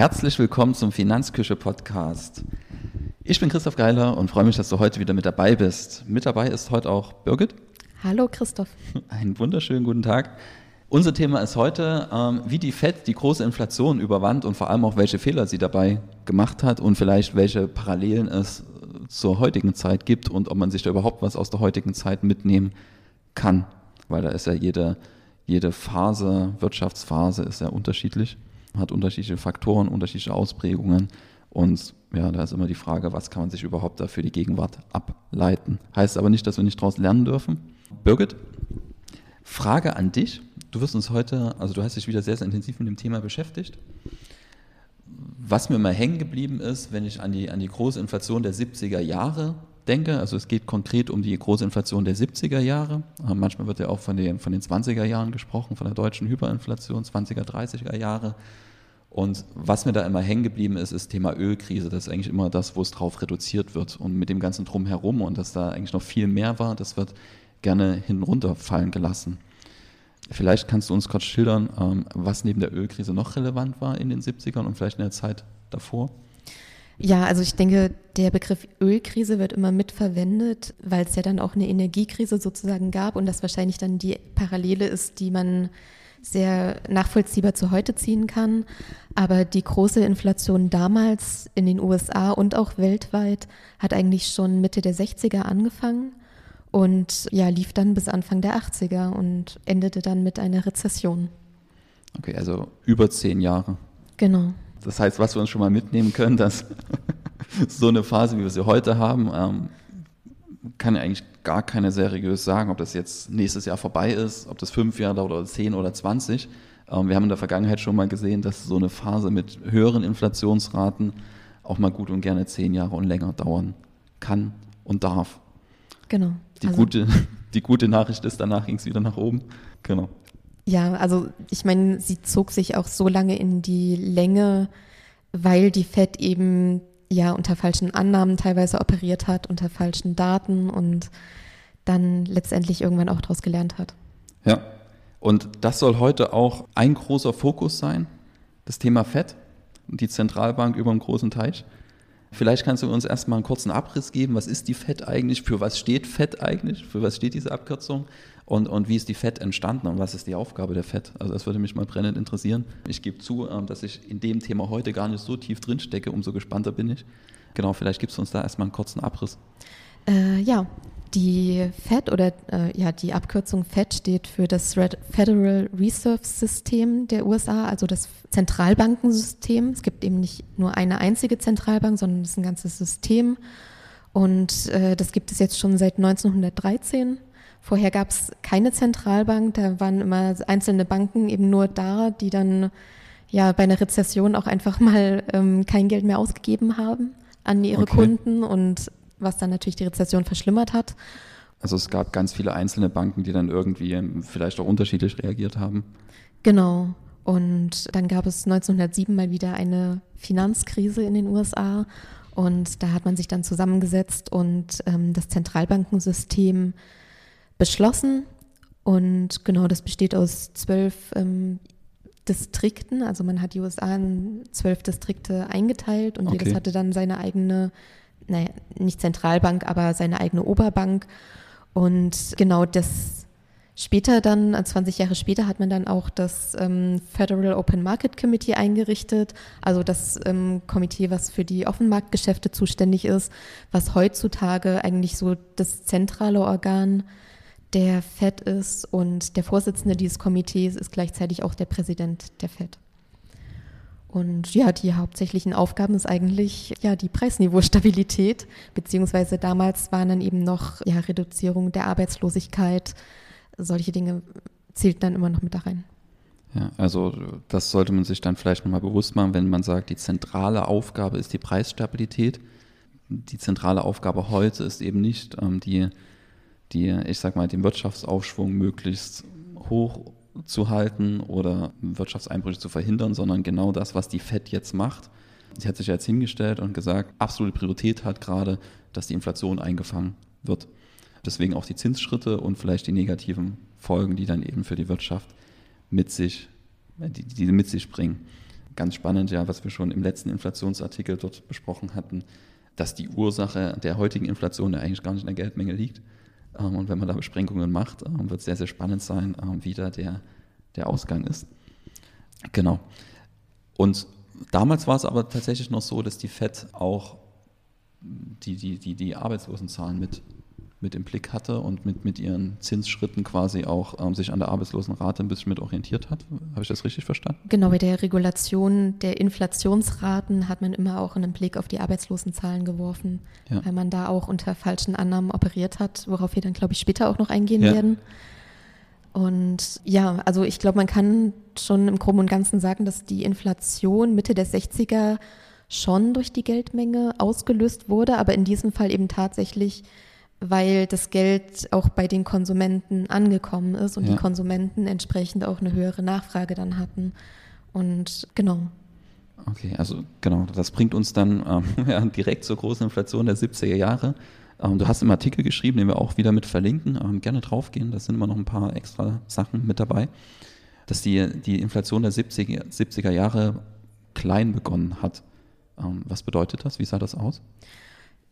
Herzlich willkommen zum Finanzküche Podcast. Ich bin Christoph Geiler und freue mich, dass du heute wieder mit dabei bist. Mit dabei ist heute auch Birgit. Hallo Christoph. Einen wunderschönen guten Tag. Unser Thema ist heute, ähm, wie die FED die große Inflation überwand und vor allem auch, welche Fehler sie dabei gemacht hat und vielleicht welche Parallelen es zur heutigen Zeit gibt und ob man sich da überhaupt was aus der heutigen Zeit mitnehmen kann. Weil da ist ja jede, jede Phase, Wirtschaftsphase ist ja unterschiedlich hat unterschiedliche Faktoren, unterschiedliche Ausprägungen. Und ja, da ist immer die Frage, was kann man sich überhaupt da für die Gegenwart ableiten. Heißt aber nicht, dass wir nicht daraus lernen dürfen. Birgit, Frage an dich. Du wirst uns heute, also du hast dich wieder sehr, sehr intensiv mit dem Thema beschäftigt. Was mir mal hängen geblieben ist, wenn ich an die, an die große Inflation der 70er Jahre denke, also es geht konkret um die große Inflation der 70er Jahre. Manchmal wird ja auch von den, von den 20er Jahren gesprochen, von der deutschen Hyperinflation, 20er, 30er Jahre. Und was mir da immer hängen geblieben ist, ist Thema Ölkrise. Das ist eigentlich immer das, wo es drauf reduziert wird. Und mit dem ganzen Drumherum und dass da eigentlich noch viel mehr war, das wird gerne hinten runterfallen gelassen. Vielleicht kannst du uns kurz schildern, ähm, was neben der Ölkrise noch relevant war in den 70ern und vielleicht in der Zeit davor? Ja, also ich denke, der Begriff Ölkrise wird immer mitverwendet, weil es ja dann auch eine Energiekrise sozusagen gab und das wahrscheinlich dann die Parallele ist, die man sehr nachvollziehbar zu heute ziehen kann. Aber die große Inflation damals in den USA und auch weltweit hat eigentlich schon Mitte der 60er angefangen und ja, lief dann bis Anfang der 80er und endete dann mit einer Rezession. Okay, also über zehn Jahre. Genau. Das heißt, was wir uns schon mal mitnehmen können, dass so eine Phase, wie wir sie heute haben, ähm, kann ja eigentlich gar keine seriös sagen, ob das jetzt nächstes Jahr vorbei ist, ob das fünf Jahre oder zehn oder zwanzig. Ähm, wir haben in der Vergangenheit schon mal gesehen, dass so eine Phase mit höheren Inflationsraten auch mal gut und gerne zehn Jahre und länger dauern kann und darf. Genau. Die, also, gute, die gute Nachricht ist, danach ging es wieder nach oben. Genau. Ja, also ich meine, sie zog sich auch so lange in die Länge, weil die FED eben ja unter falschen Annahmen teilweise operiert hat, unter falschen Daten und dann letztendlich irgendwann auch daraus gelernt hat. Ja, und das soll heute auch ein großer Fokus sein, das Thema FED, die Zentralbank über dem großen Teich. Vielleicht kannst du uns erstmal einen kurzen Abriss geben. Was ist die FED eigentlich? Für was steht FED eigentlich? Für was steht diese Abkürzung? Und, und wie ist die FED entstanden und was ist die Aufgabe der FED? Also das würde mich mal brennend interessieren. Ich gebe zu, ähm, dass ich in dem Thema heute gar nicht so tief drin stecke, umso gespannter bin ich. Genau, vielleicht gibst du uns da erstmal einen kurzen Abriss. Äh, ja, die FED oder äh, ja, die Abkürzung FED steht für das Federal Reserve System der USA, also das Zentralbankensystem. Es gibt eben nicht nur eine einzige Zentralbank, sondern es ist ein ganzes System. Und äh, das gibt es jetzt schon seit 1913. Vorher gab es keine Zentralbank, da waren immer einzelne Banken eben nur da, die dann ja bei einer Rezession auch einfach mal ähm, kein Geld mehr ausgegeben haben an ihre okay. Kunden und was dann natürlich die Rezession verschlimmert hat. Also es gab ganz viele einzelne Banken, die dann irgendwie vielleicht auch unterschiedlich reagiert haben. Genau. Und dann gab es 1907 mal wieder eine Finanzkrise in den USA. Und da hat man sich dann zusammengesetzt und ähm, das Zentralbankensystem beschlossen. Und genau, das besteht aus zwölf ähm, Distrikten. Also man hat die USA in zwölf Distrikte eingeteilt und okay. jedes hatte dann seine eigene naja, nicht Zentralbank, aber seine eigene Oberbank. Und genau das später dann, 20 Jahre später, hat man dann auch das ähm, Federal Open Market Committee eingerichtet, also das ähm, Komitee, was für die Offenmarktgeschäfte zuständig ist, was heutzutage eigentlich so das zentrale Organ der FED ist und der Vorsitzende dieses Komitees ist gleichzeitig auch der Präsident der FED. Und ja, die hauptsächlichen Aufgaben ist eigentlich ja die Preisniveaustabilität, beziehungsweise damals waren dann eben noch ja, Reduzierung der Arbeitslosigkeit. Solche Dinge zählten dann immer noch mit da rein. Ja, also das sollte man sich dann vielleicht nochmal bewusst machen, wenn man sagt, die zentrale Aufgabe ist die Preisstabilität. Die zentrale Aufgabe heute ist eben nicht ähm, die, die, ich sag mal, den Wirtschaftsaufschwung möglichst hoch zu halten oder Wirtschaftseinbrüche zu verhindern, sondern genau das, was die FED jetzt macht. Sie hat sich jetzt hingestellt und gesagt, absolute Priorität hat gerade, dass die Inflation eingefangen wird. Deswegen auch die Zinsschritte und vielleicht die negativen Folgen, die dann eben für die Wirtschaft mit sich, die, die mit sich bringen. ganz spannend, ja, was wir schon im letzten Inflationsartikel dort besprochen hatten, dass die Ursache der heutigen Inflation ja eigentlich gar nicht in der Geldmenge liegt. Ähm, und wenn man da Besprengungen macht, ähm, wird es sehr, sehr spannend sein, ähm, wie da der, der Ausgang ist. Genau. Und damals war es aber tatsächlich noch so, dass die FED auch die, die, die, die Arbeitslosenzahlen mit mit im Blick hatte und mit, mit ihren Zinsschritten quasi auch ähm, sich an der Arbeitslosenrate ein bisschen mit orientiert hat. Habe ich das richtig verstanden? Genau, bei der Regulation der Inflationsraten hat man immer auch einen Blick auf die Arbeitslosenzahlen geworfen, ja. weil man da auch unter falschen Annahmen operiert hat, worauf wir dann, glaube ich, später auch noch eingehen ja. werden. Und ja, also ich glaube, man kann schon im Groben und Ganzen sagen, dass die Inflation Mitte der 60er schon durch die Geldmenge ausgelöst wurde, aber in diesem Fall eben tatsächlich weil das Geld auch bei den Konsumenten angekommen ist und ja. die Konsumenten entsprechend auch eine höhere Nachfrage dann hatten. Und genau. Okay, also genau, das bringt uns dann ähm, ja, direkt zur großen Inflation der 70er Jahre. Ähm, du hast im Artikel geschrieben, den wir auch wieder mit verlinken, ähm, gerne draufgehen, da sind immer noch ein paar extra Sachen mit dabei, dass die, die Inflation der 70er, 70er Jahre klein begonnen hat. Ähm, was bedeutet das? Wie sah das aus?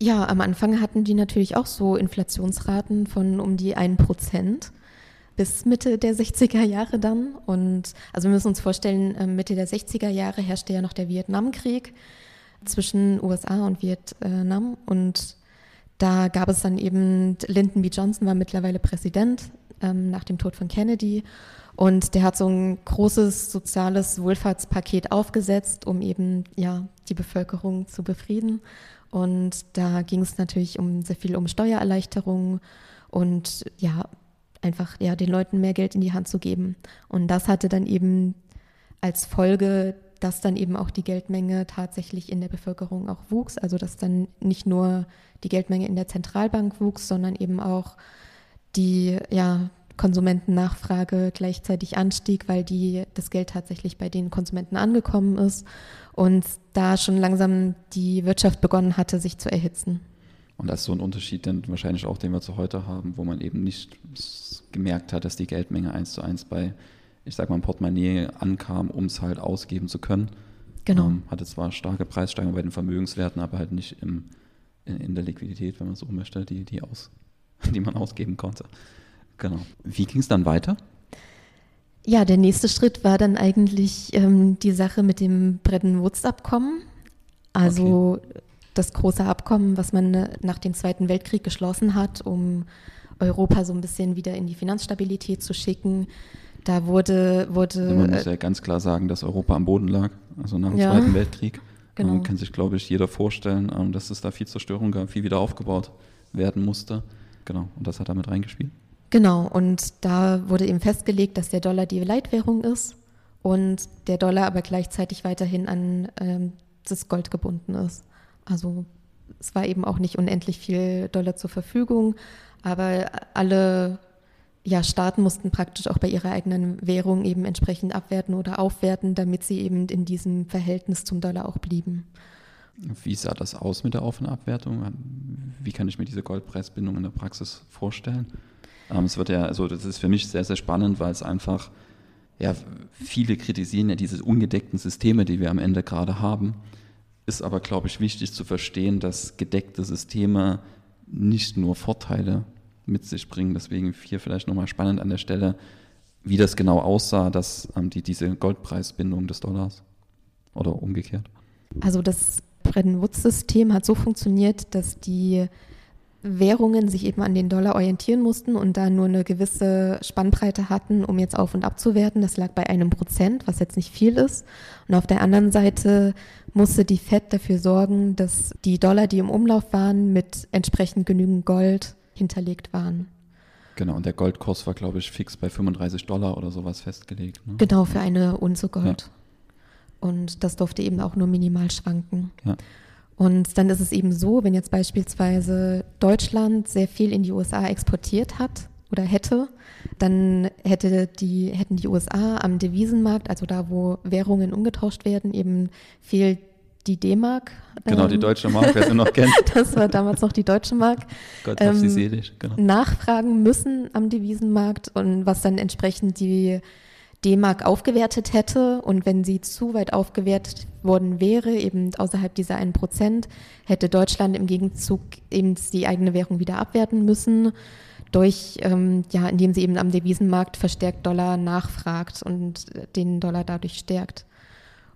Ja, am Anfang hatten die natürlich auch so Inflationsraten von um die 1% bis Mitte der 60er Jahre dann. Und also wir müssen uns vorstellen, ähm, Mitte der 60er Jahre herrschte ja noch der Vietnamkrieg zwischen USA und Vietnam. Und da gab es dann eben, Lyndon B. Johnson war mittlerweile Präsident ähm, nach dem Tod von Kennedy. Und der hat so ein großes soziales Wohlfahrtspaket aufgesetzt, um eben ja die Bevölkerung zu befrieden. Und da ging es natürlich um sehr viel um Steuererleichterungen und ja, einfach ja, den Leuten mehr Geld in die Hand zu geben. Und das hatte dann eben als Folge, dass dann eben auch die Geldmenge tatsächlich in der Bevölkerung auch wuchs. Also dass dann nicht nur die Geldmenge in der Zentralbank wuchs, sondern eben auch die ja, Konsumentennachfrage gleichzeitig anstieg, weil die, das Geld tatsächlich bei den Konsumenten angekommen ist und da schon langsam die Wirtschaft begonnen hatte, sich zu erhitzen. Und das ist so ein Unterschied, dann wahrscheinlich auch, den wir zu heute haben, wo man eben nicht gemerkt hat, dass die Geldmenge eins zu eins bei, ich sag mal, Portemonnaie ankam, um es halt ausgeben zu können. Genau. Ähm, hatte zwar starke Preissteigerungen bei den Vermögenswerten, aber halt nicht im, in, in, der Liquidität, wenn man so möchte, die, die, aus, die man ausgeben konnte. Genau. Wie ging es dann weiter? Ja, der nächste Schritt war dann eigentlich ähm, die Sache mit dem Bretton Woods-Abkommen. Also okay. das große Abkommen, was man äh, nach dem Zweiten Weltkrieg geschlossen hat, um Europa so ein bisschen wieder in die Finanzstabilität zu schicken. Da wurde. wurde man muss ja ganz klar sagen, dass Europa am Boden lag, also nach dem ja, Zweiten Weltkrieg. Genau. Man kann sich, glaube ich, jeder vorstellen, ähm, dass es da viel Zerstörung gab, viel wieder aufgebaut werden musste. Genau, und das hat damit reingespielt. Genau, und da wurde eben festgelegt, dass der Dollar die Leitwährung ist und der Dollar aber gleichzeitig weiterhin an ähm, das Gold gebunden ist. Also es war eben auch nicht unendlich viel Dollar zur Verfügung, aber alle ja, Staaten mussten praktisch auch bei ihrer eigenen Währung eben entsprechend abwerten oder aufwerten, damit sie eben in diesem Verhältnis zum Dollar auch blieben. Wie sah das aus mit der Auf- und Abwertung? Wie kann ich mir diese Goldpreisbindung in der Praxis vorstellen? Ähm, es wird ja, also das ist für mich sehr, sehr spannend, weil es einfach, ja, viele kritisieren ja diese ungedeckten Systeme, die wir am Ende gerade haben. Ist aber, glaube ich, wichtig zu verstehen, dass gedeckte Systeme nicht nur Vorteile mit sich bringen. Deswegen hier vielleicht nochmal spannend an der Stelle, wie das genau aussah, dass ähm, die, diese Goldpreisbindung des Dollars oder umgekehrt. Also das Bretton Woods-System hat so funktioniert, dass die Währungen sich eben an den Dollar orientieren mussten und da nur eine gewisse Spannbreite hatten, um jetzt auf und ab zu werten. Das lag bei einem Prozent, was jetzt nicht viel ist. Und auf der anderen Seite musste die Fed dafür sorgen, dass die Dollar, die im Umlauf waren, mit entsprechend genügend Gold hinterlegt waren. Genau, und der Goldkurs war, glaube ich, fix bei 35 Dollar oder sowas festgelegt. Ne? Genau, für eine Unze Gold. Ja. Und das durfte eben auch nur minimal schwanken. Ja. Und dann ist es eben so, wenn jetzt beispielsweise Deutschland sehr viel in die USA exportiert hat oder hätte, dann hätte die, hätten die USA am Devisenmarkt, also da, wo Währungen umgetauscht werden, eben fehlt die D-Mark. Genau, die ähm, deutsche Mark, wer sie noch kennt. das war damals noch die deutsche Mark. Gott ähm, sie selig, genau. Nachfragen müssen am Devisenmarkt und was dann entsprechend die D-Mark aufgewertet hätte und wenn sie zu weit aufgewertet worden wäre, eben außerhalb dieser 1 Prozent, hätte Deutschland im Gegenzug eben die eigene Währung wieder abwerten müssen, durch, ähm, ja, indem sie eben am Devisenmarkt verstärkt Dollar nachfragt und den Dollar dadurch stärkt.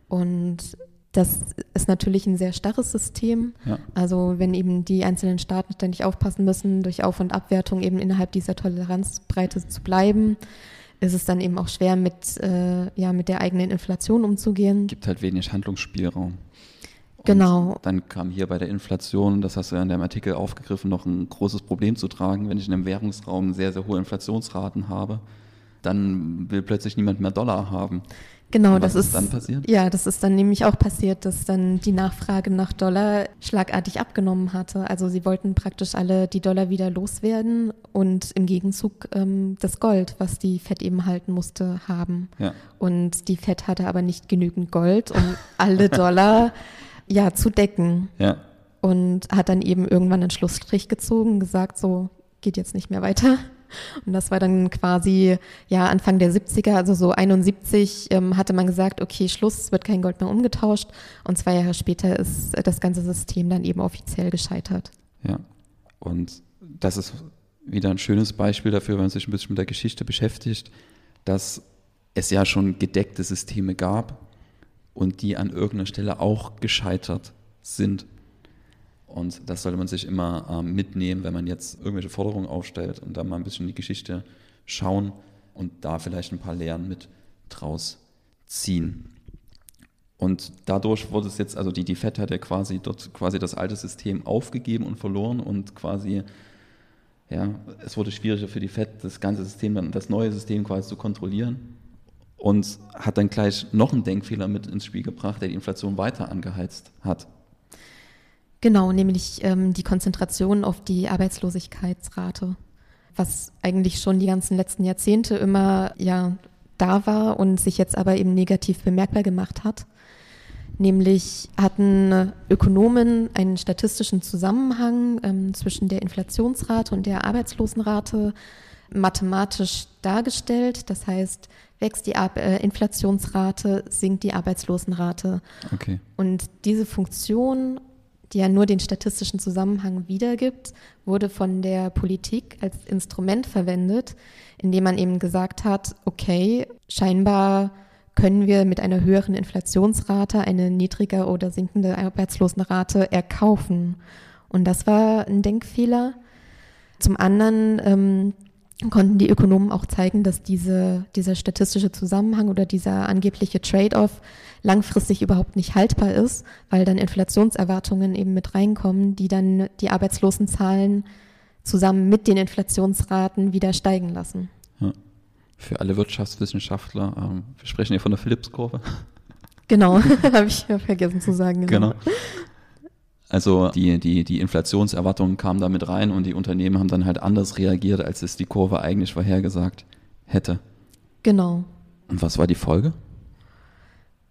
Und das ist natürlich ein sehr starres System. Ja. Also wenn eben die einzelnen Staaten ständig aufpassen müssen, durch Auf- und Abwertung eben innerhalb dieser Toleranzbreite zu bleiben, ist es dann eben auch schwer, mit, äh, ja, mit der eigenen Inflation umzugehen. Gibt halt wenig Handlungsspielraum. Und genau. Dann kam hier bei der Inflation, das hast du ja in deinem Artikel aufgegriffen, noch ein großes Problem zu tragen. Wenn ich in einem Währungsraum sehr, sehr hohe Inflationsraten habe, dann will plötzlich niemand mehr Dollar haben. Genau, das ist, ist dann passiert? Ja, das ist dann nämlich auch passiert, dass dann die Nachfrage nach Dollar schlagartig abgenommen hatte. Also sie wollten praktisch alle die Dollar wieder loswerden und im Gegenzug ähm, das Gold, was die Fed eben halten musste, haben. Ja. Und die Fed hatte aber nicht genügend Gold, um alle Dollar ja zu decken. Ja. Und hat dann eben irgendwann einen Schlussstrich gezogen, gesagt, so geht jetzt nicht mehr weiter. Und das war dann quasi ja Anfang der 70er, also so 71 ähm, hatte man gesagt, okay, Schluss, wird kein Gold mehr umgetauscht. Und zwei Jahre später ist das ganze System dann eben offiziell gescheitert. Ja, und das ist wieder ein schönes Beispiel dafür, wenn man sich ein bisschen mit der Geschichte beschäftigt, dass es ja schon gedeckte Systeme gab und die an irgendeiner Stelle auch gescheitert sind. Und das sollte man sich immer ähm, mitnehmen, wenn man jetzt irgendwelche Forderungen aufstellt und dann mal ein bisschen in die Geschichte schauen und da vielleicht ein paar Lehren mit draus ziehen. Und dadurch wurde es jetzt, also die, die FED hat ja quasi dort quasi das alte System aufgegeben und verloren und quasi, ja, es wurde schwieriger für die FED, das ganze System, das neue System quasi zu kontrollieren und hat dann gleich noch einen Denkfehler mit ins Spiel gebracht, der die Inflation weiter angeheizt hat. Genau, nämlich ähm, die Konzentration auf die Arbeitslosigkeitsrate, was eigentlich schon die ganzen letzten Jahrzehnte immer ja da war und sich jetzt aber eben negativ bemerkbar gemacht hat. Nämlich hatten Ökonomen einen statistischen Zusammenhang ähm, zwischen der Inflationsrate und der Arbeitslosenrate mathematisch dargestellt. Das heißt, wächst die Ar äh, Inflationsrate, sinkt die Arbeitslosenrate. Okay. Und diese Funktion die ja nur den statistischen Zusammenhang wiedergibt, wurde von der Politik als Instrument verwendet, indem man eben gesagt hat, okay, scheinbar können wir mit einer höheren Inflationsrate eine niedriger oder sinkende Arbeitslosenrate erkaufen. Und das war ein Denkfehler. Zum anderen ähm, konnten die Ökonomen auch zeigen, dass diese, dieser statistische Zusammenhang oder dieser angebliche Trade-off langfristig überhaupt nicht haltbar ist, weil dann Inflationserwartungen eben mit reinkommen, die dann die Arbeitslosenzahlen zusammen mit den Inflationsraten wieder steigen lassen. Ja. Für alle Wirtschaftswissenschaftler, ähm, wir sprechen hier von der Phillips-Kurve. Genau, habe ich vergessen zu sagen. Genau. genau. Also die, die, die Inflationserwartungen kamen da mit rein und die Unternehmen haben dann halt anders reagiert, als es die Kurve eigentlich vorhergesagt hätte. Genau. Und was war die Folge?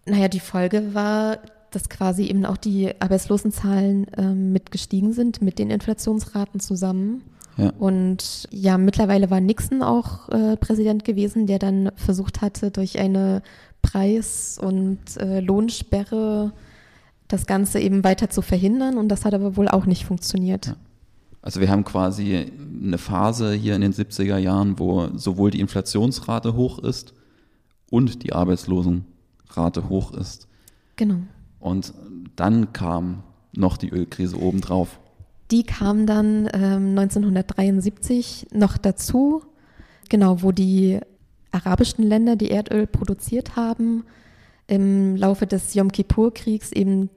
Naja, die Folge war, dass quasi eben auch die Arbeitslosenzahlen ähm, mit gestiegen sind mit den Inflationsraten zusammen. Ja. Und ja, mittlerweile war Nixon auch äh, Präsident gewesen, der dann versucht hatte, durch eine Preis- und äh, Lohnsperre das Ganze eben weiter zu verhindern. Und das hat aber wohl auch nicht funktioniert. Ja. Also wir haben quasi eine Phase hier in den 70er Jahren, wo sowohl die Inflationsrate hoch ist und die Arbeitslosen Rate hoch ist. Genau. Und dann kam noch die Ölkrise obendrauf. Die kam dann ähm, 1973 noch dazu, genau, wo die arabischen Länder, die Erdöl produziert haben, im Laufe des Yom Kippur-Kriegs eben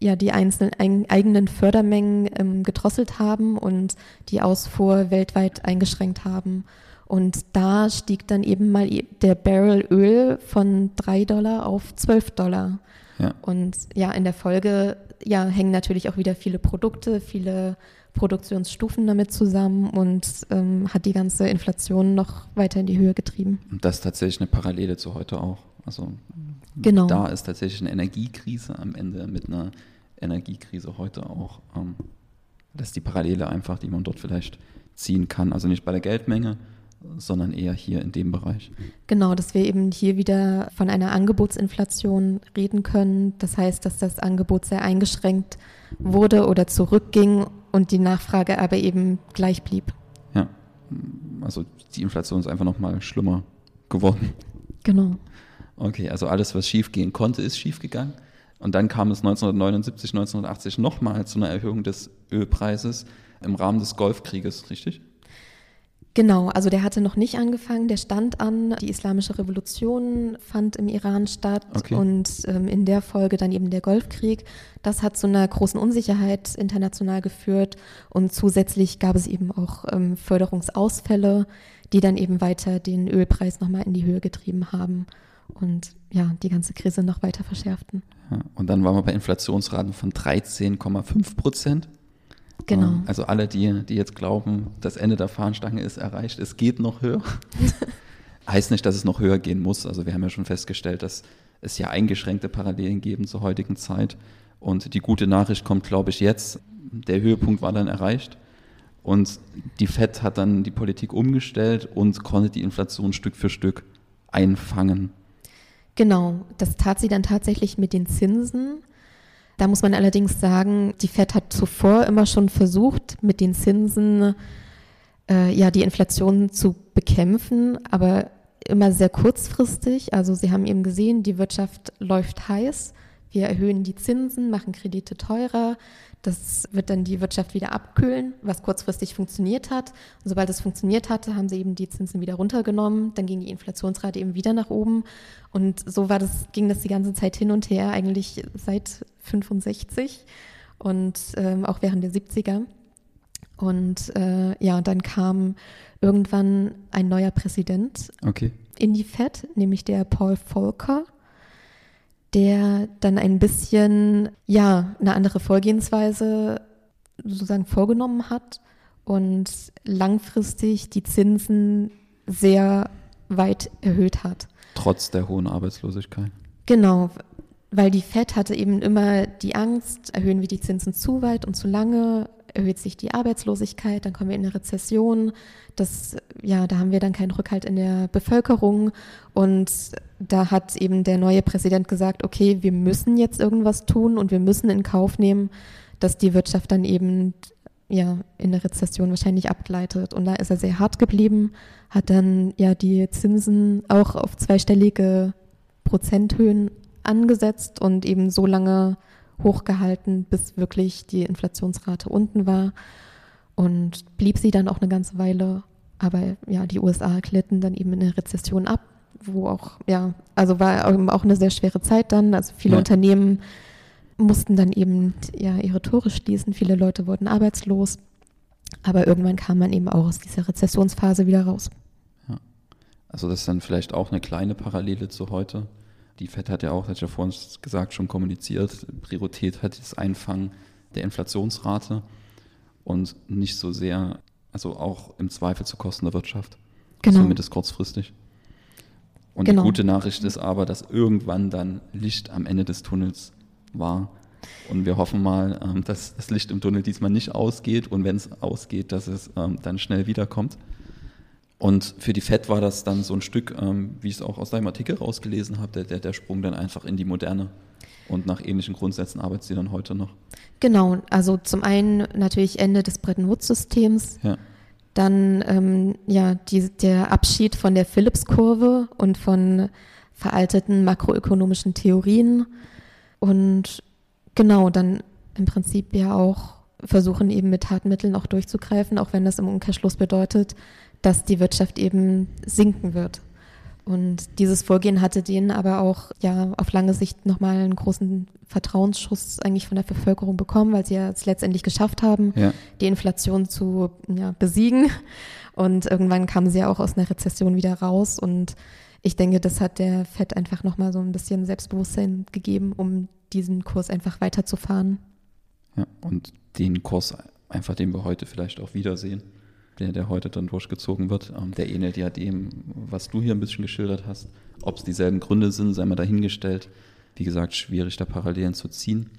ja die einzelnen eigenen Fördermengen ähm, gedrosselt haben und die Ausfuhr weltweit eingeschränkt haben. Und da stieg dann eben mal der Barrel Öl von 3 Dollar auf 12 Dollar. Ja. Und ja, in der Folge ja, hängen natürlich auch wieder viele Produkte, viele Produktionsstufen damit zusammen und ähm, hat die ganze Inflation noch weiter in die Höhe getrieben. Und das ist tatsächlich eine Parallele zu heute auch. Also genau. da ist tatsächlich eine Energiekrise am Ende mit einer Energiekrise heute auch. Ähm, das ist die Parallele einfach, die man dort vielleicht ziehen kann. Also nicht bei der Geldmenge, sondern eher hier in dem Bereich. Genau, dass wir eben hier wieder von einer Angebotsinflation reden können. Das heißt, dass das Angebot sehr eingeschränkt wurde oder zurückging und die Nachfrage aber eben gleich blieb. Ja, also die Inflation ist einfach nochmal schlimmer geworden. Genau. Okay, also alles, was schiefgehen konnte, ist schiefgegangen. Und dann kam es 1979, 1980 nochmal zu einer Erhöhung des Ölpreises im Rahmen des Golfkrieges, richtig? Genau, also der hatte noch nicht angefangen, der stand an. Die islamische Revolution fand im Iran statt okay. und ähm, in der Folge dann eben der Golfkrieg. Das hat zu einer großen Unsicherheit international geführt und zusätzlich gab es eben auch ähm, Förderungsausfälle, die dann eben weiter den Ölpreis nochmal in die Höhe getrieben haben und ja, die ganze Krise noch weiter verschärften. Ja, und dann waren wir bei Inflationsraten von 13,5 Prozent. Genau. Ähm, also alle, die, die jetzt glauben, das Ende der Fahnenstange ist erreicht, es geht noch höher. heißt nicht, dass es noch höher gehen muss. Also wir haben ja schon festgestellt, dass es ja eingeschränkte Parallelen geben zur heutigen Zeit. Und die gute Nachricht kommt, glaube ich, jetzt. Der Höhepunkt war dann erreicht. Und die FED hat dann die Politik umgestellt und konnte die Inflation Stück für Stück einfangen. Genau, das tat sie dann tatsächlich mit den Zinsen. Da muss man allerdings sagen, die Fed hat zuvor immer schon versucht, mit den Zinsen äh, ja die Inflation zu bekämpfen, aber immer sehr kurzfristig. Also sie haben eben gesehen, die Wirtschaft läuft heiß. Wir erhöhen die Zinsen, machen Kredite teurer. Das wird dann die Wirtschaft wieder abkühlen, was kurzfristig funktioniert hat. Und sobald es funktioniert hatte, haben sie eben die Zinsen wieder runtergenommen. Dann ging die Inflationsrate eben wieder nach oben. Und so war das, ging das die ganze Zeit hin und her, eigentlich seit 65 und ähm, auch während der 70er. Und äh, ja, dann kam irgendwann ein neuer Präsident okay. in die FED, nämlich der Paul Volcker der dann ein bisschen, ja, eine andere Vorgehensweise sozusagen vorgenommen hat und langfristig die Zinsen sehr weit erhöht hat. Trotz der hohen Arbeitslosigkeit. Genau, weil die Fed hatte eben immer die Angst, erhöhen wir die Zinsen zu weit und zu lange, erhöht sich die Arbeitslosigkeit, dann kommen wir in eine Rezession. Das, ja, da haben wir dann keinen Rückhalt in der Bevölkerung. Und da hat eben der neue Präsident gesagt, okay, wir müssen jetzt irgendwas tun und wir müssen in Kauf nehmen, dass die Wirtschaft dann eben ja, in der Rezession wahrscheinlich abgleitet. Und da ist er sehr hart geblieben, hat dann ja die Zinsen auch auf zweistellige Prozenthöhen angesetzt und eben so lange hochgehalten, bis wirklich die Inflationsrate unten war und blieb sie dann auch eine ganze Weile. Aber ja, die USA glitten dann eben in eine Rezession ab, wo auch, ja, also war auch eine sehr schwere Zeit dann. Also viele ja. Unternehmen mussten dann eben ja ihre Tore schließen, viele Leute wurden arbeitslos. Aber irgendwann kam man eben auch aus dieser Rezessionsphase wieder raus. Ja. Also das ist dann vielleicht auch eine kleine Parallele zu heute. Die FED hat ja auch, das hat ja vorhin gesagt, schon kommuniziert, Priorität hat das Einfangen der Inflationsrate und nicht so sehr, also auch im Zweifel zu Kosten der Wirtschaft. Genau. Zumindest kurzfristig. Und genau. die gute Nachricht ist aber, dass irgendwann dann Licht am Ende des Tunnels war. Und wir hoffen mal, ähm, dass das Licht im Tunnel diesmal nicht ausgeht und wenn es ausgeht, dass es ähm, dann schnell wiederkommt. Und für die FED war das dann so ein Stück, ähm, wie ich es auch aus deinem Artikel rausgelesen habe, der, der, der Sprung dann einfach in die Moderne. Und nach ähnlichen Grundsätzen arbeitet sie dann heute noch. Genau, also zum einen natürlich Ende des Bretton Woods-Systems. Ja. Dann ähm, ja, die, der Abschied von der Phillips-Kurve und von veralteten makroökonomischen Theorien. Und genau, dann im Prinzip ja auch versuchen eben mit Tatmitteln auch durchzugreifen, auch wenn das im Umkehrschluss bedeutet, dass die Wirtschaft eben sinken wird. Und dieses Vorgehen hatte denen aber auch ja auf lange Sicht nochmal einen großen Vertrauensschuss eigentlich von der Bevölkerung bekommen, weil sie ja es letztendlich geschafft haben, ja. die Inflation zu ja, besiegen. Und irgendwann kamen sie ja auch aus einer Rezession wieder raus. Und ich denke, das hat der FED einfach nochmal so ein bisschen Selbstbewusstsein gegeben, um diesen Kurs einfach weiterzufahren. Ja, und den Kurs einfach, den wir heute vielleicht auch wiedersehen der, der heute dann durchgezogen wird, ähm, der ähnelt ja dem, was du hier ein bisschen geschildert hast. Ob es dieselben Gründe sind, sei mal dahingestellt. Wie gesagt, schwierig da Parallelen zu ziehen.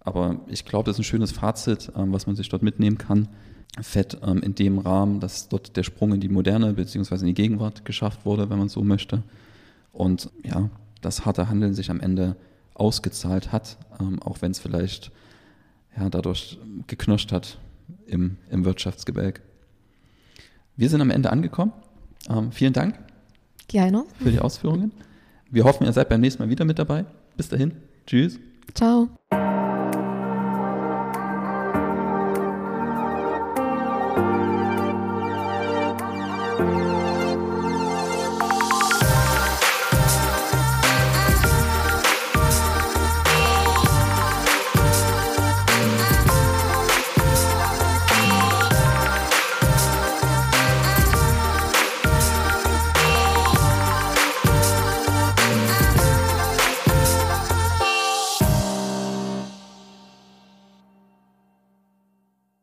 Aber ich glaube, das ist ein schönes Fazit, ähm, was man sich dort mitnehmen kann. Fett ähm, in dem Rahmen, dass dort der Sprung in die Moderne bzw. in die Gegenwart geschafft wurde, wenn man so möchte. Und ja, das harte Handeln sich am Ende ausgezahlt hat, ähm, auch wenn es vielleicht ja, dadurch geknirscht hat im, im Wirtschaftsgebälk. Wir sind am Ende angekommen. Ähm, vielen Dank. Gerne. Für die Ausführungen. Wir hoffen, ihr seid beim nächsten Mal wieder mit dabei. Bis dahin. Tschüss. Ciao.